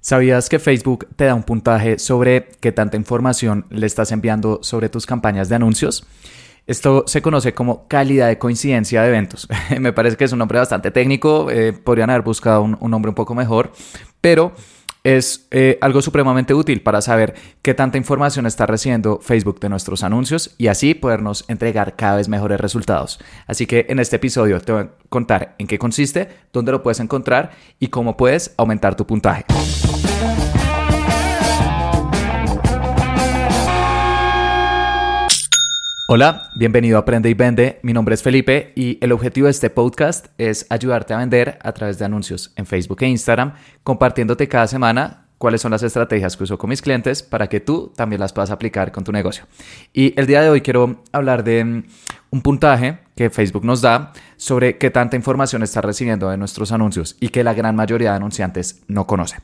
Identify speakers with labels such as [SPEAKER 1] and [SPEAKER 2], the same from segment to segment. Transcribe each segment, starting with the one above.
[SPEAKER 1] ¿Sabías que Facebook te da un puntaje sobre qué tanta información le estás enviando sobre tus campañas de anuncios? Esto se conoce como calidad de coincidencia de eventos. Me parece que es un nombre bastante técnico, eh, podrían haber buscado un, un nombre un poco mejor, pero es eh, algo supremamente útil para saber qué tanta información está recibiendo Facebook de nuestros anuncios y así podernos entregar cada vez mejores resultados. Así que en este episodio te voy a contar en qué consiste, dónde lo puedes encontrar y cómo puedes aumentar tu puntaje. Hola, bienvenido a Aprende y Vende. Mi nombre es Felipe y el objetivo de este podcast es ayudarte a vender a través de anuncios en Facebook e Instagram, compartiéndote cada semana cuáles son las estrategias que uso con mis clientes para que tú también las puedas aplicar con tu negocio. Y el día de hoy quiero hablar de mm, un puntaje que Facebook nos da sobre qué tanta información está recibiendo de nuestros anuncios y que la gran mayoría de anunciantes no conoce.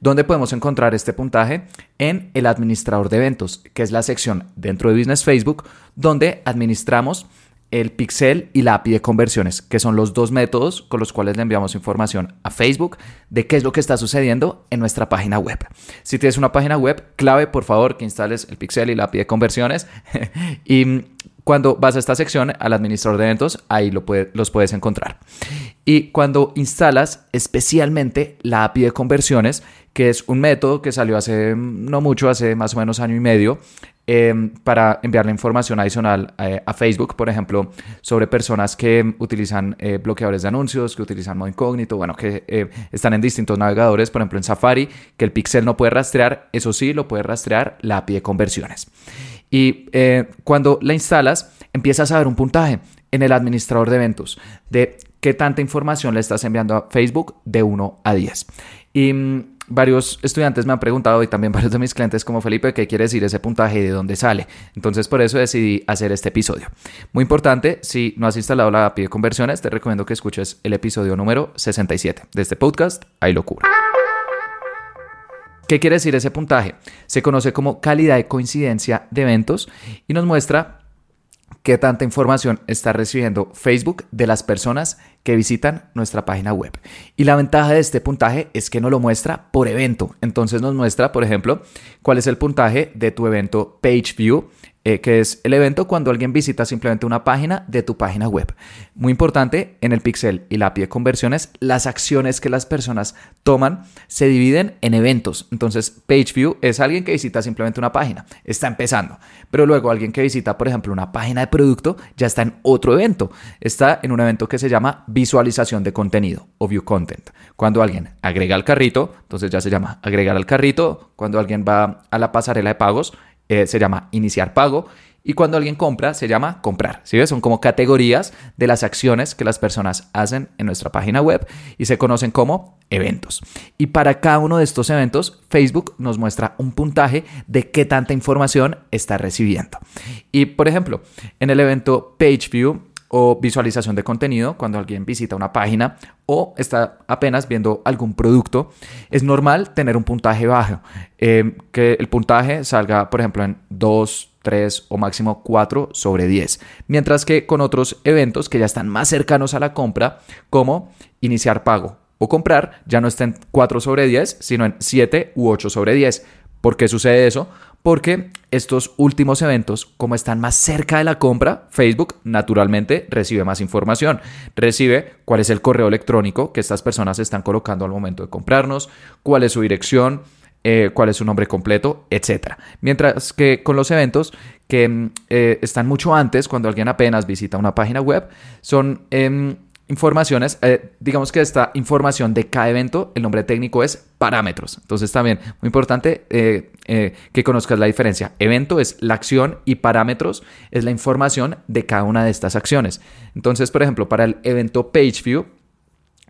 [SPEAKER 1] ¿Dónde podemos encontrar este puntaje? En el administrador de eventos, que es la sección dentro de Business Facebook donde administramos el pixel y la API de conversiones, que son los dos métodos con los cuales le enviamos información a Facebook de qué es lo que está sucediendo en nuestra página web. Si tienes una página web, clave por favor que instales el pixel y la API de conversiones y cuando vas a esta sección, al administrador de eventos, ahí lo los puedes encontrar. Y cuando instalas especialmente la API de conversiones, que es un método que salió hace no mucho, hace más o menos año y medio, Em, para enviarle información adicional eh, a Facebook, por ejemplo, sobre personas que utilizan eh, bloqueadores de anuncios, que utilizan modo incógnito, bueno, que eh, están en distintos navegadores, por ejemplo en Safari, que el pixel no puede rastrear, eso sí, lo puede rastrear la API de conversiones. Y cuando la instalas, empiezas a ver un puntaje en el administrador de eventos de qué tanta información le estás enviando a Facebook de 1 a 10. Y mm, varios estudiantes me han preguntado y también varios de mis clientes como Felipe, ¿qué quiere decir ese puntaje y de dónde sale? Entonces por eso decidí hacer este episodio. Muy importante, si no has instalado la API de conversiones, te recomiendo que escuches el episodio número 67 de este podcast, Hay locura. ¿Qué quiere decir ese puntaje? Se conoce como calidad de coincidencia de eventos y nos muestra qué tanta información está recibiendo Facebook de las personas que visitan nuestra página web. Y la ventaja de este puntaje es que nos lo muestra por evento. Entonces nos muestra, por ejemplo, cuál es el puntaje de tu evento Page View eh, que es el evento cuando alguien visita simplemente una página de tu página web. Muy importante, en el pixel y la API de conversiones, las acciones que las personas toman se dividen en eventos. Entonces, page view es alguien que visita simplemente una página, está empezando. Pero luego alguien que visita, por ejemplo, una página de producto, ya está en otro evento. Está en un evento que se llama visualización de contenido o view content. Cuando alguien agrega al carrito, entonces ya se llama agregar al carrito. Cuando alguien va a la pasarela de pagos, eh, se llama iniciar pago. Y cuando alguien compra, se llama comprar. ¿Sí? Son como categorías de las acciones que las personas hacen en nuestra página web y se conocen como eventos. Y para cada uno de estos eventos, Facebook nos muestra un puntaje de qué tanta información está recibiendo. Y por ejemplo, en el evento Page View o visualización de contenido cuando alguien visita una página o está apenas viendo algún producto, es normal tener un puntaje bajo, eh, que el puntaje salga, por ejemplo, en 2, 3 o máximo 4 sobre 10, mientras que con otros eventos que ya están más cercanos a la compra, como iniciar pago o comprar, ya no está en 4 sobre 10, sino en 7 u 8 sobre 10. ¿Por qué sucede eso? Porque estos últimos eventos, como están más cerca de la compra, Facebook naturalmente recibe más información. Recibe cuál es el correo electrónico que estas personas están colocando al momento de comprarnos, cuál es su dirección, eh, cuál es su nombre completo, etc. Mientras que con los eventos que mm, eh, están mucho antes, cuando alguien apenas visita una página web, son... Em, informaciones, eh, digamos que esta información de cada evento, el nombre técnico es parámetros. Entonces también muy importante eh, eh, que conozcas la diferencia. Evento es la acción y parámetros es la información de cada una de estas acciones. Entonces, por ejemplo, para el evento PageView,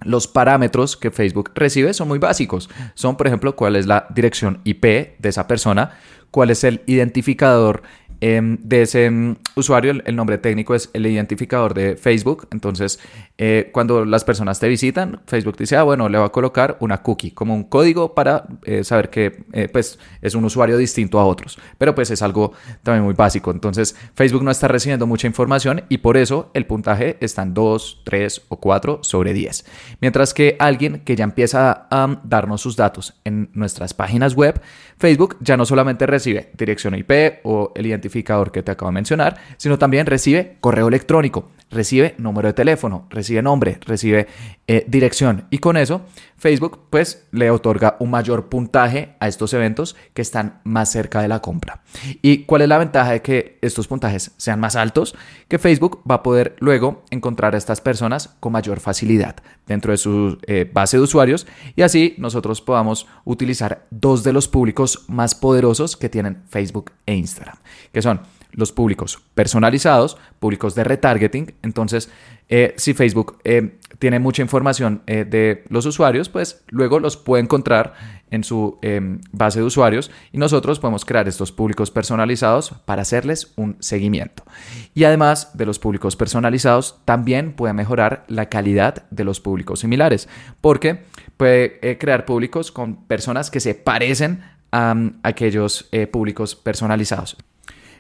[SPEAKER 1] los parámetros que Facebook recibe son muy básicos. Son, por ejemplo, cuál es la dirección IP de esa persona, cuál es el identificador em, de ese mm, usuario, el, nombre técnico es el identificador de Facebook. Entonces, eh, cuando las personas te visitan, Facebook dice, ah, bueno, le va a colocar una cookie, como un código para eh, saber que eh, pues, es un usuario distinto a otros. Pero pues es algo también muy básico. Entonces, Facebook no está recibiendo mucha información y por eso el puntaje está en 2, 3 o 4 sobre 10. Mientras que alguien que ya empieza a darnos sus datos en nuestras páginas web, Facebook ya no solamente recibe dirección IP o el identificador que te acabo de mencionar, sino también recibe correo electrónico, recibe número de teléfono, recibe nombre, recibe eh, dirección y con eso Facebook pues le otorga un mayor puntaje a estos eventos que están más cerca de la compra. ¿Y cuál es la ventaja de que estos puntajes sean más altos? Que Facebook va a poder luego encontrar a estas personas con mayor facilidad dentro de su eh, base de usuarios y así nosotros podamos utilizar dos de los públicos más poderosos que tienen Facebook e Instagram, que son los públicos personalizados, públicos de retargeting. Entonces, eh, si Facebook eh, tiene mucha información eh, de los usuarios, pues luego los puede encontrar en su base de usuarios y nosotros podemos crear estos públicos personalizados para hacerles un seguimiento. Y además de los públicos personalizados, también puede mejorar la calidad de los públicos similares, porque puede crear públicos con personas que se parecen a aquellos públicos personalizados.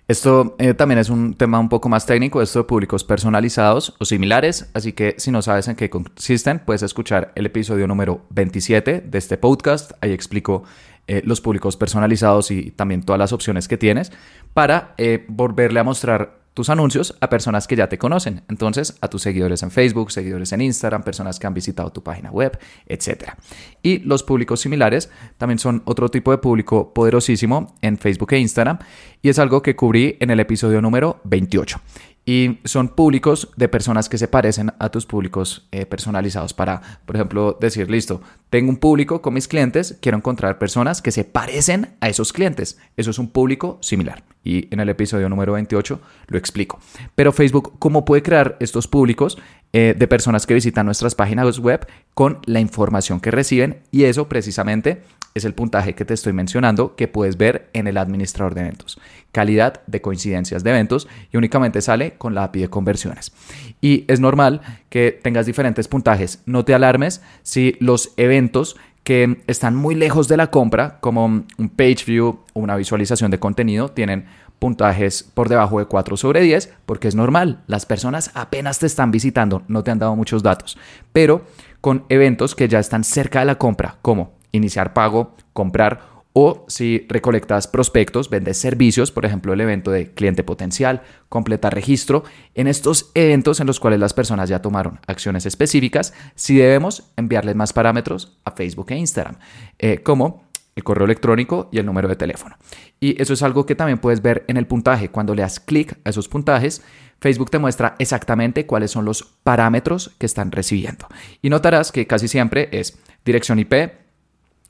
[SPEAKER 1] Esto eh, también es un tema un poco más técnico, esto de públicos personalizados o similares, así que si no sabes en qué consisten, puedes escuchar el episodio número 27 de este podcast, ahí explico eh, los públicos personalizados y también todas las opciones que tienes para eh, volverle a mostrar tus anuncios a personas que ya te conocen. Entonces, a tus seguidores en Facebook, seguidores en Instagram, personas que han visitado tu página web, etc. Y los públicos similares también son otro tipo de público poderosísimo en Facebook e Instagram y es algo que cubrí en el episodio número 28 y son públicos de personas que se parecen a tus públicos eh, personalizados para, por ejemplo, decir, listo, tengo un público con mis clientes, quiero encontrar personas que se parecen a esos clientes. Eso es un público similar. Y en el episodio número 28 lo explico. Pero Facebook, ¿cómo puede crear estos públicos eh, de personas que visitan nuestras páginas web con la información que reciben? Y eso precisamente es el puntaje que te estoy mencionando que puedes ver en el administrador de eventos. Calidad de coincidencias de eventos y únicamente sale con la API de conversiones. Y es normal que tengas diferentes puntajes. No te alarmes si los eventos que están muy lejos de la compra, como un page view o una visualización de contenido, tienen puntajes por debajo de 4 sobre 10, porque es normal, las personas apenas te están visitando, no te han dado muchos datos, pero con eventos que ya están cerca de la compra, como iniciar pago, comprar o si recolectas prospectos, vendes servicios, por ejemplo el evento de cliente potencial, completar registro, en estos eventos en los cuales las personas ya tomaron acciones específicas, si debemos enviarles más parámetros a Facebook e Instagram, eh, como el correo electrónico y el número de teléfono. Y eso es algo que también puedes ver en el puntaje. Cuando le das clic a esos puntajes, Facebook te muestra exactamente cuáles son los parámetros que están recibiendo. Y notarás que casi siempre es dirección IP,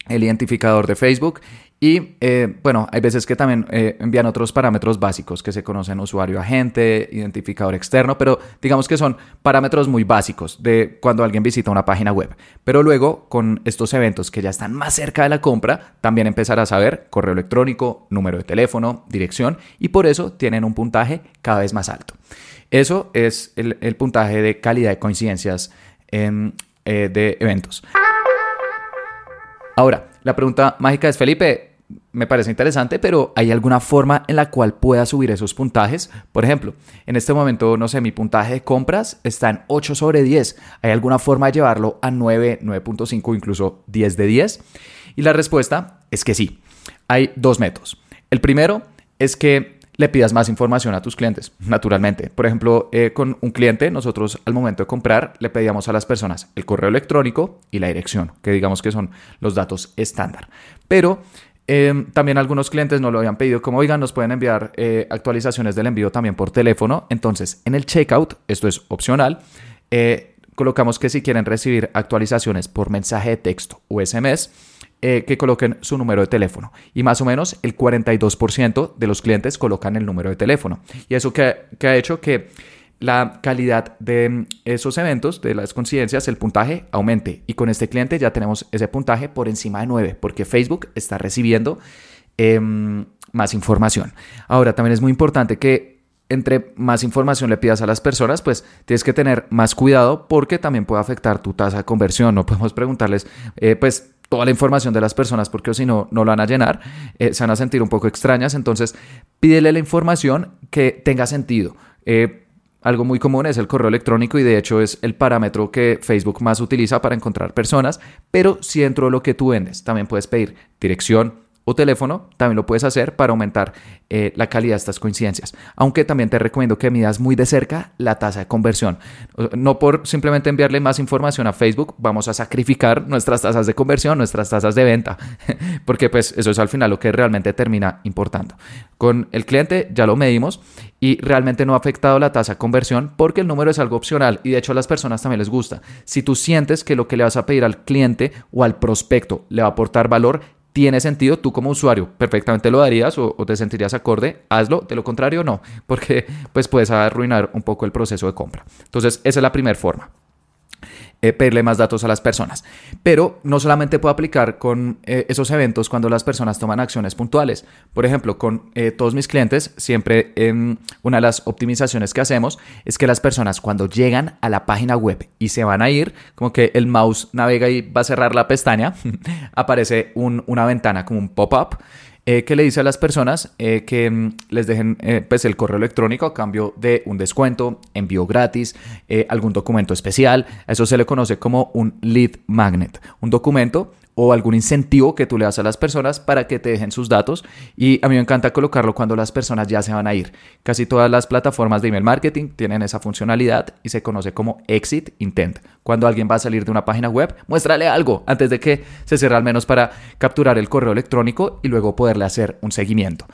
[SPEAKER 1] el identificador de Facebook y eh, bueno, hay veces que también eh, envían otros parámetros básicos que se conocen usuario agente, identificador externo, pero digamos que son parámetros muy básicos de cuando alguien visita una página web. Pero luego con estos eventos que ya están más cerca de la compra, también empezarás a ver correo electrónico, número de teléfono, dirección y por eso tienen un puntaje cada vez más alto. Eso es el, puntaje de calidad de coincidencias eh, de eventos. Ahora, la pregunta mágica es, Felipe, me parece interesante, pero ¿hay alguna forma en la cual pueda subir esos puntajes? Por ejemplo, en este momento, no sé, mi puntaje de compras está en 8 sobre 10. ¿Hay alguna forma de llevarlo a 9, 9.5, incluso 10 de 10? Y la respuesta es que sí. Hay dos métodos. El primero es que le pidas más información a tus clientes, naturalmente. Por ejemplo, eh, con un cliente, nosotros al momento de comprar le pedíamos a las personas el correo electrónico y la dirección, que digamos que son los datos estándar. Pero em, también algunos clientes nos lo habían pedido como, oigan, nos pueden enviar eh, actualizaciones del envío también por teléfono. Entonces, en el checkout, esto es opcional, eh, colocamos que si quieren recibir actualizaciones por mensaje de texto o SMS, eh, que coloquen su número de teléfono. Y más o menos el 42% de los clientes colocan el número de teléfono. Y eso que, ha hecho que la calidad de esos eventos, de las coincidencias, el puntaje aumente. Y con este cliente ya tenemos ese puntaje por encima de 9, porque Facebook está recibiendo em, más información. Ahora, también es muy importante que entre más información le pidas a las personas, pues tienes que tener más cuidado porque también puede afectar tu tasa de conversión. No podemos preguntarles, eh, pues toda la información de las personas porque si no, no lo van a llenar, eh, se van a sentir un poco extrañas. Entonces, pídele la información que tenga sentido. Eh, algo muy común es el correo electrónico y de hecho es el parámetro que Facebook más utiliza para encontrar personas, pero si dentro de lo que tú vendes también puedes pedir dirección, o teléfono, también lo puedes hacer para aumentar eh, la calidad de estas coincidencias. Aunque también te recomiendo que midas muy de cerca la tasa de conversión. No por simplemente enviarle más información a Facebook, vamos a sacrificar nuestras tasas de conversión, nuestras tasas de venta, porque pues eso es al final lo que realmente termina importando. Con el cliente ya lo medimos y realmente no ha afectado la tasa de conversión porque el número es algo opcional y de hecho a las personas también les gusta. Si tú sientes que lo que le vas a pedir al cliente o al prospecto le va a aportar valor, tiene sentido, tú como usuario perfectamente lo darías o, te sentirías acorde, hazlo, de lo contrario no, porque pues puedes arruinar un poco el proceso de compra. Entonces, esa es la primera forma eh, pedirle más datos a las personas. Pero no solamente puedo aplicar con eh, esos eventos cuando las personas toman acciones puntuales. Por ejemplo, con eh, todos mis clientes, siempre en una de las optimizaciones que hacemos es que las personas cuando llegan a la página web y se van a ir, como que el mouse navega y va a cerrar la pestaña, aparece una ventana como un pop-up eh, que le dice a las personas eh, que mm, les dejen eh, pues el correo electrónico a cambio de un descuento, envío gratis, algún documento especial. eso se le conoce como un lead magnet, un documento o algún incentivo que tú le das a las personas para que te dejen sus datos. Y a mí me encanta colocarlo cuando las personas ya se van a ir. Casi todas las plataformas de email marketing tienen esa funcionalidad y se conoce como exit intent. Cuando alguien va a salir de una página web, muéstrale algo antes de que se cierre al menos para capturar el correo electrónico y luego poderle hacer un seguimiento.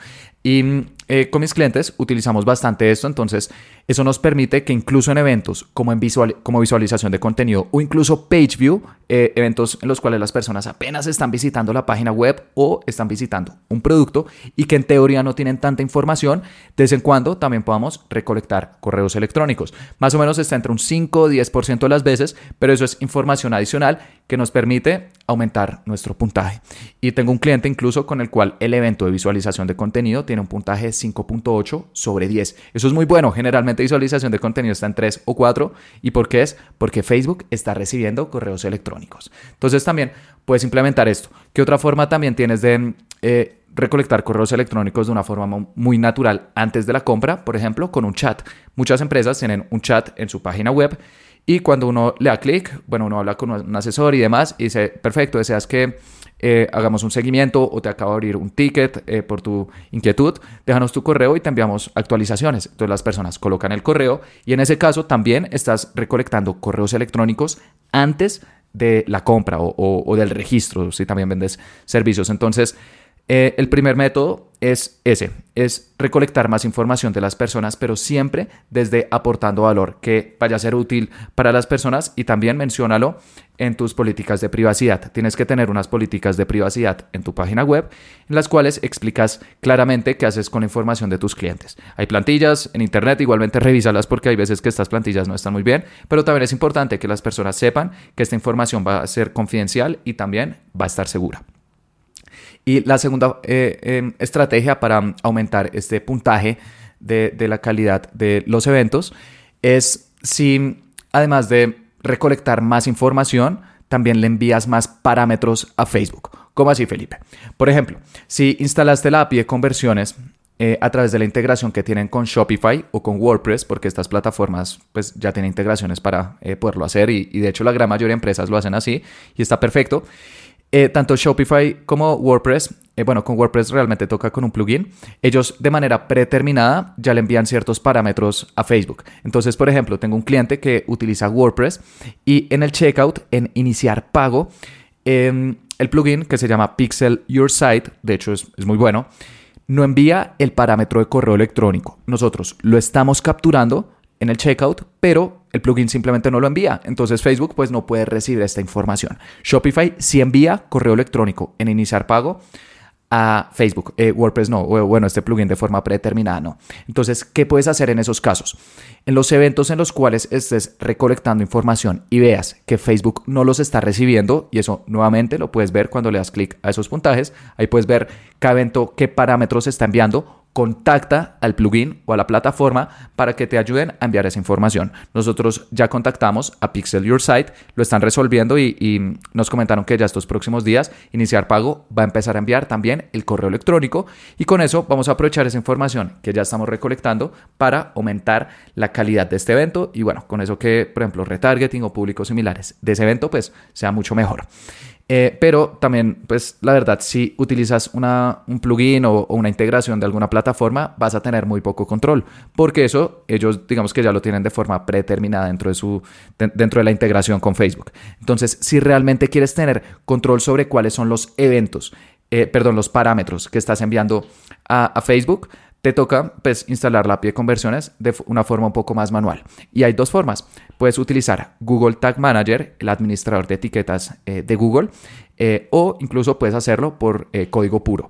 [SPEAKER 1] Y eh, con mis clientes utilizamos bastante esto, entonces eso nos permite que incluso en eventos como, en visual, como visualización de contenido o incluso page view, eh, eventos en los cuales las personas apenas están visitando la página web o están visitando un producto y que en teoría no tienen tanta información, de vez en cuando también podamos recolectar correos electrónicos. Más o menos está entre un 5 o 10% de las veces, pero eso es información adicional que nos permite aumentar nuestro puntaje. Y tengo un cliente incluso con el cual el evento de visualización de contenido tiene un puntaje 5.8 sobre 10. Eso es muy bueno. Generalmente visualización de contenido está en 3 o 4. ¿Y por qué es? Porque Facebook está recibiendo correos electrónicos. Entonces también puedes implementar esto. ¿Qué otra forma también tienes de eh, recolectar correos electrónicos de una forma muy natural antes de la compra? Por ejemplo, con un chat. Muchas empresas tienen un chat en su página web y cuando uno le da clic, bueno, uno habla con un asesor y demás y dice, perfecto, deseas que eh, hagamos un seguimiento o te acabo de abrir un ticket eh, por tu inquietud, déjanos tu correo y te enviamos actualizaciones. Entonces las personas colocan el correo y en ese caso también estás recolectando correos electrónicos antes de la compra o del registro, si también vendes servicios. Entonces, eh, el primer método es ese, es recolectar más información de las personas, pero siempre desde aportando valor que vaya a ser útil para las personas y también menciónalo en tus políticas de privacidad. Tienes que tener unas políticas de privacidad en tu página web en las cuales explicas claramente qué haces con la información de tus clientes. Hay plantillas en internet, igualmente revísalas porque hay veces que estas plantillas no están muy bien, pero también es importante que las personas sepan que esta información va a ser confidencial y también va a estar segura. Y la segunda eh, em, estrategia para aumentar este puntaje de, de, la calidad de los eventos es si, además de recolectar más información, también le envías más parámetros a Facebook. ¿Cómo así, Felipe? Por ejemplo, si instalaste la API de conversiones eh, a través de la integración que tienen con Shopify o con WordPress, porque estas plataformas pues ya tienen integraciones para eh, poderlo hacer y, y, de hecho la gran mayoría de empresas lo hacen así y está perfecto. Eh, tanto Shopify como WordPress, eh, bueno, con WordPress realmente toca con un plugin, ellos de manera predeterminada ya le envían ciertos parámetros a Facebook. Entonces, por ejemplo, tengo un cliente que utiliza WordPress y en el checkout, en iniciar pago, em, el plugin que se llama Pixel Your Site, de hecho es, es muy bueno, no envía el parámetro de correo electrónico. Nosotros lo estamos capturando en el checkout, pero el plugin simplemente no lo envía. Entonces Facebook pues no puede recibir esta información. Shopify sí envía correo electrónico en iniciar pago a Facebook. Eh, WordPress no, bueno, este plugin de forma predeterminada no. Entonces, ¿qué puedes hacer en esos casos? En los eventos en los cuales estés recolectando información y veas que Facebook no los está recibiendo, y eso nuevamente lo puedes ver cuando le das clic a esos puntajes, ahí puedes ver cada evento qué parámetros está enviando contacta al plugin o a la plataforma para que te ayuden a enviar esa información. Nosotros ya contactamos a Pixel Your Site, lo están resolviendo y, nos comentaron que ya estos próximos días iniciar pago va a empezar a enviar también el correo electrónico y con eso vamos a aprovechar esa información que ya estamos recolectando para aumentar la calidad de este evento y bueno, con eso que por ejemplo retargeting o públicos similares de ese evento pues sea mucho mejor. Eh, pero también, pues la verdad, si utilizas una, un plugin o, una integración de alguna plataforma, vas a tener muy poco control, porque eso ellos digamos que ya lo tienen de forma predeterminada dentro de, su, dentro de la integración con Facebook. Entonces, si realmente quieres tener control sobre cuáles son los eventos, eh, perdón, los parámetros que estás enviando a, a Facebook, te toca pues instalar la API de conversiones de una forma un poco más manual. Y hay dos formas. Puedes utilizar Google Tag Manager, el administrador de etiquetas eh, de Google, eh, o incluso puedes hacerlo por eh, código puro.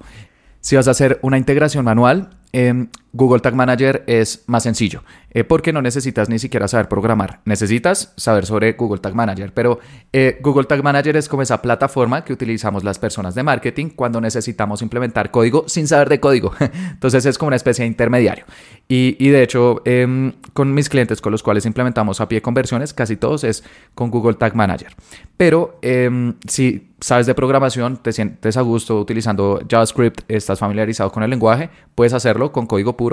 [SPEAKER 1] Si vas a hacer una integración manual, em, Google Tag Manager es más sencillo, eh, porque no necesitas ni siquiera saber programar. Necesitas saber sobre Google Tag Manager, pero eh, Google Tag Manager es como esa plataforma que utilizamos las personas de marketing cuando necesitamos implementar código sin saber de código. Entonces es como una especie de intermediario. Y, de hecho, em, con mis clientes con los cuales implementamos API de conversiones, casi todos es con Google Tag Manager. Pero em, si sabes de programación, te sientes a gusto utilizando JavaScript, estás familiarizado con el lenguaje, puedes hacerlo con código puro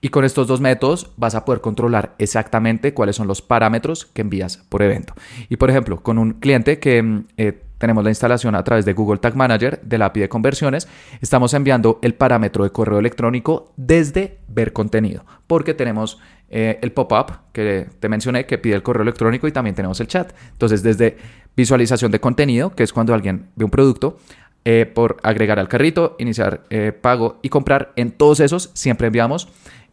[SPEAKER 1] y con estos dos métodos vas a poder controlar exactamente cuáles son los parámetros que envías por evento. Y por ejemplo, con un cliente que mm, eh, tenemos la instalación a través de Google Tag Manager de la API de conversiones, estamos enviando el parámetro de correo electrónico desde ver contenido, porque tenemos eh, el pop-up que te mencioné que pide el correo electrónico y también tenemos el chat. Entonces, desde visualización de contenido, que es cuando alguien ve un producto, eh, por agregar al carrito, iniciar eh, pago y comprar. En todos esos siempre enviamos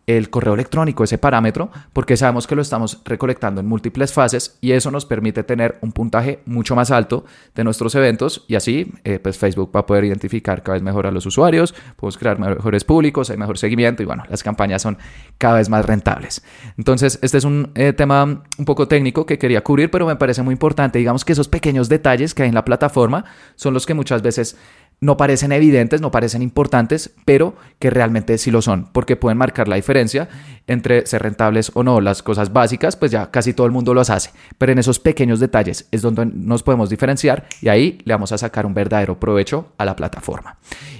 [SPEAKER 1] el correo electrónico, ese parámetro, porque sabemos que lo estamos recolectando en múltiples fases y eso nos permite tener un puntaje mucho más alto de nuestros eventos y así eh, pues Facebook va a poder identificar cada vez mejor a los usuarios, podemos crear mejores públicos, hay mejor seguimiento y bueno, las campañas son cada vez más rentables. Entonces, este es un eh, tema un poco técnico que quería cubrir, pero me parece muy importante. Digamos que esos pequeños detalles que hay en la plataforma son los que muchas veces no parecen evidentes, no parecen importantes, pero que realmente sí lo son, porque pueden marcar la diferencia entre ser rentables o no. Las cosas básicas, pues ya casi todo el mundo las hace, pero en esos pequeños detalles es donde nos podemos diferenciar y ahí le vamos a sacar un verdadero provecho a la plataforma.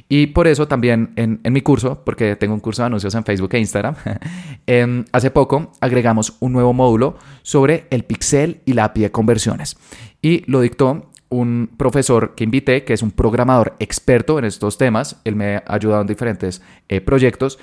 [SPEAKER 1] Y por eso también en, mi curso, porque tengo un curso de anuncios en Facebook e Instagram, em, hace poco agregamos un nuevo módulo sobre el pixel y la API de conversiones. Y lo dictó un profesor que invité, que es un programador experto en estos temas. Él me ha ayudado en diferentes eh, proyectos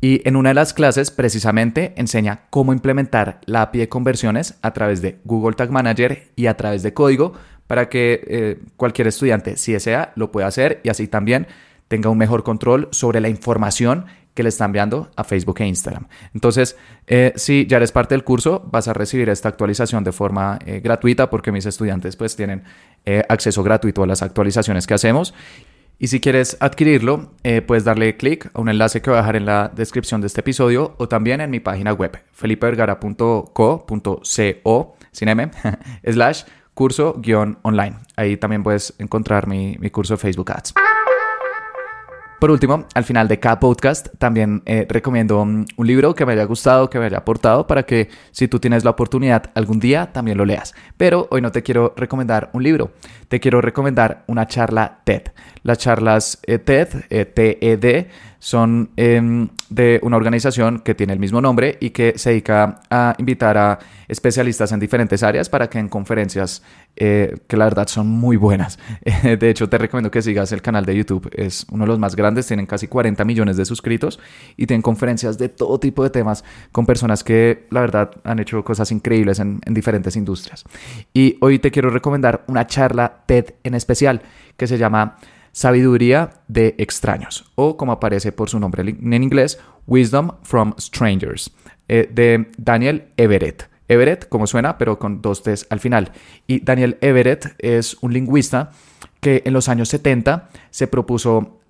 [SPEAKER 1] y en una de las clases precisamente enseña cómo implementar la API de conversiones a través de Google Tag Manager y a través de código para que eh, cualquier estudiante, si desea, lo pueda hacer y así también tenga un mejor control sobre la información que le están enviando a Facebook e Instagram. Entonces, eh, si ya eres parte del curso, vas a recibir esta actualización de forma eh, gratuita porque mis estudiantes pues tienen eh, acceso gratuito a las actualizaciones que hacemos. Y si quieres adquirirlo, puedes darle clic a un enlace que voy a dejar en la descripción de este episodio o también en mi página web, felipevergara.co.co, sin M, slash curso-online. Ahí también puedes encontrar mi, mi curso de Facebook Ads. Por último, al final de cada podcast también eh, recomiendo un, libro que me haya gustado, que me haya aportado para que si tú tienes la oportunidad algún día también lo leas. Pero hoy no te quiero recomendar un libro, te quiero recomendar una charla TED. Las charlas eh, TED, eh, TED, son em, de una organización que tiene el mismo nombre y que se dedica a invitar a especialistas en diferentes áreas para que en conferencias, eh, que la verdad son muy buenas. de hecho, te recomiendo que sigas el canal de YouTube, es uno de los más grandes, tienen casi 40 millones de suscritos y tienen conferencias de todo tipo de temas con personas que la verdad han hecho cosas increíbles en, en diferentes industrias. Y hoy te quiero recomendar una charla TED en especial que se llama Sabiduría de extraños, o como aparece por su nombre en inglés, Wisdom from Strangers, eh, de Daniel Everett. Everett, como suena, pero con dos T's al final. Y Daniel Everett es un lingüista que en los años 70 se propuso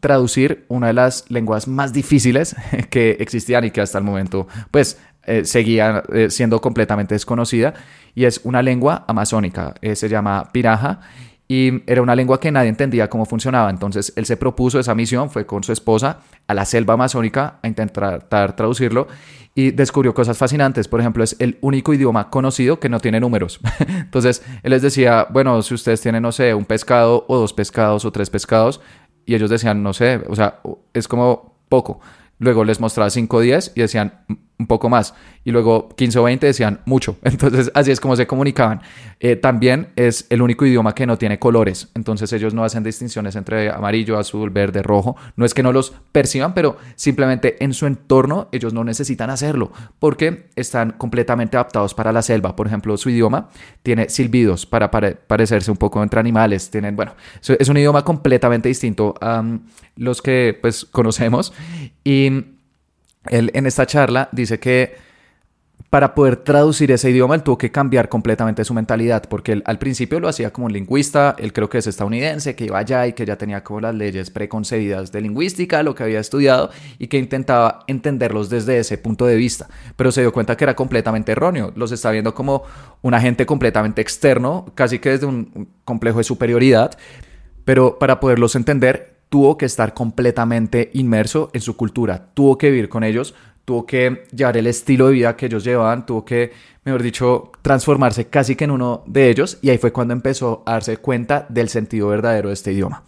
[SPEAKER 1] traducir una de las lenguas más difíciles que existían y que hasta el momento pues eh, seguía eh, siendo completamente desconocida y es una lengua amazónica, eh, se llama piraja y era una lengua que nadie entendía cómo funcionaba. Entonces él se propuso esa misión, fue con su esposa a la selva amazónica a intentar traducirlo y descubrió cosas fascinantes. Por ejemplo, es el único idioma conocido que no tiene números. Entonces él les decía, bueno, si ustedes tienen, no sé, un pescado o dos pescados o tres pescados, y ellos decían, no sé, o sea, es como poco. Luego les mostraba 5 o 10 y decían un poco más. Y luego 15 o 20 decían mucho. Entonces así es como se comunicaban. Eh, también es el único idioma que no tiene colores. Entonces ellos no hacen distinciones entre amarillo, azul, verde, rojo. No es que no los perciban, pero simplemente en su entorno ellos no necesitan hacerlo porque están completamente adaptados para la selva. Por ejemplo, su idioma tiene silbidos para parecerse un poco entre animales. Tienen, bueno, es un idioma completamente distinto a los que pues conocemos y él en esta charla dice que para poder traducir ese idioma él tuvo que cambiar completamente su mentalidad, porque él al principio lo hacía como un lingüista, él creo que es estadounidense, que iba allá y que ya tenía como las leyes preconcebidas de lingüística, lo que había estudiado, y que intentaba entenderlos desde ese punto de vista, pero se dio cuenta que era completamente erróneo, los está viendo como un agente completamente externo, casi que desde un complejo de superioridad, pero para poderlos entender tuvo que estar completamente inmerso en su cultura, tuvo que vivir con ellos, tuvo que llevar el estilo de vida que ellos llevaban, tuvo que, mejor dicho, transformarse casi que en uno de ellos y ahí fue cuando empezó a darse cuenta del sentido verdadero de este idioma.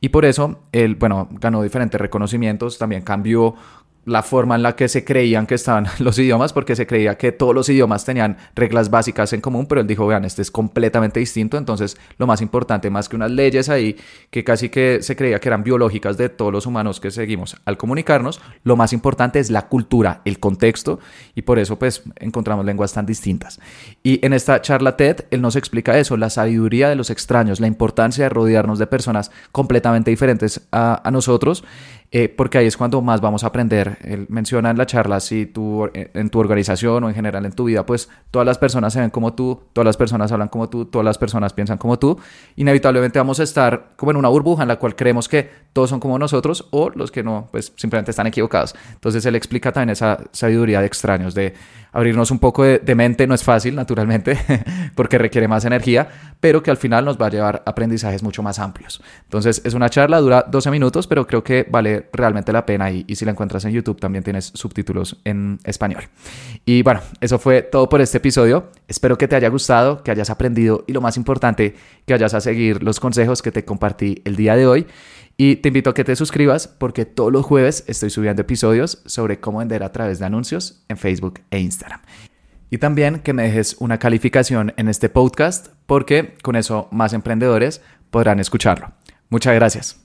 [SPEAKER 1] Y por eso él, bueno, ganó diferentes reconocimientos, también cambió la forma en la que se creían que estaban los idiomas, porque se creía que todos los idiomas tenían reglas básicas en común, pero él dijo, vean, este es completamente distinto, entonces lo más importante, más que unas leyes ahí, que casi que se creía que eran biológicas de todos los humanos que seguimos al comunicarnos, lo más importante es la cultura, el contexto, y por eso pues encontramos lenguas tan distintas. Y en esta charla TED, él nos explica eso, la sabiduría de los extraños, la importancia de rodearnos de personas completamente diferentes a, a nosotros, eh, porque ahí es cuando más vamos a aprender. Él menciona en la charla, si tú eh, en tu organización o en general en tu vida, pues todas las personas se ven como tú, todas las personas hablan como tú, todas las personas piensan como tú, inevitablemente vamos a estar como en una burbuja en la cual creemos que todos son como nosotros o los que no, pues simplemente están equivocados. Entonces él explica también esa sabiduría de extraños, de abrirnos un poco de, mente, no es fácil, naturalmente, porque requiere más energía, pero que al final nos va a llevar aprendizajes mucho más amplios. Entonces es una charla, dura 12 minutos, pero creo que realmente la pena y, y si la encuentras en YouTube también tienes subtítulos en español. Y bueno, eso fue todo por este episodio. Espero que te haya gustado, que hayas aprendido y lo más importante, que vayas a seguir los consejos que te compartí el día de hoy. Y te invito a que te suscribas porque todos los jueves estoy subiendo episodios sobre cómo vender a través de anuncios en Facebook e Instagram. Y también que me dejes una calificación en este podcast porque con eso más emprendedores podrán escucharlo. Muchas gracias.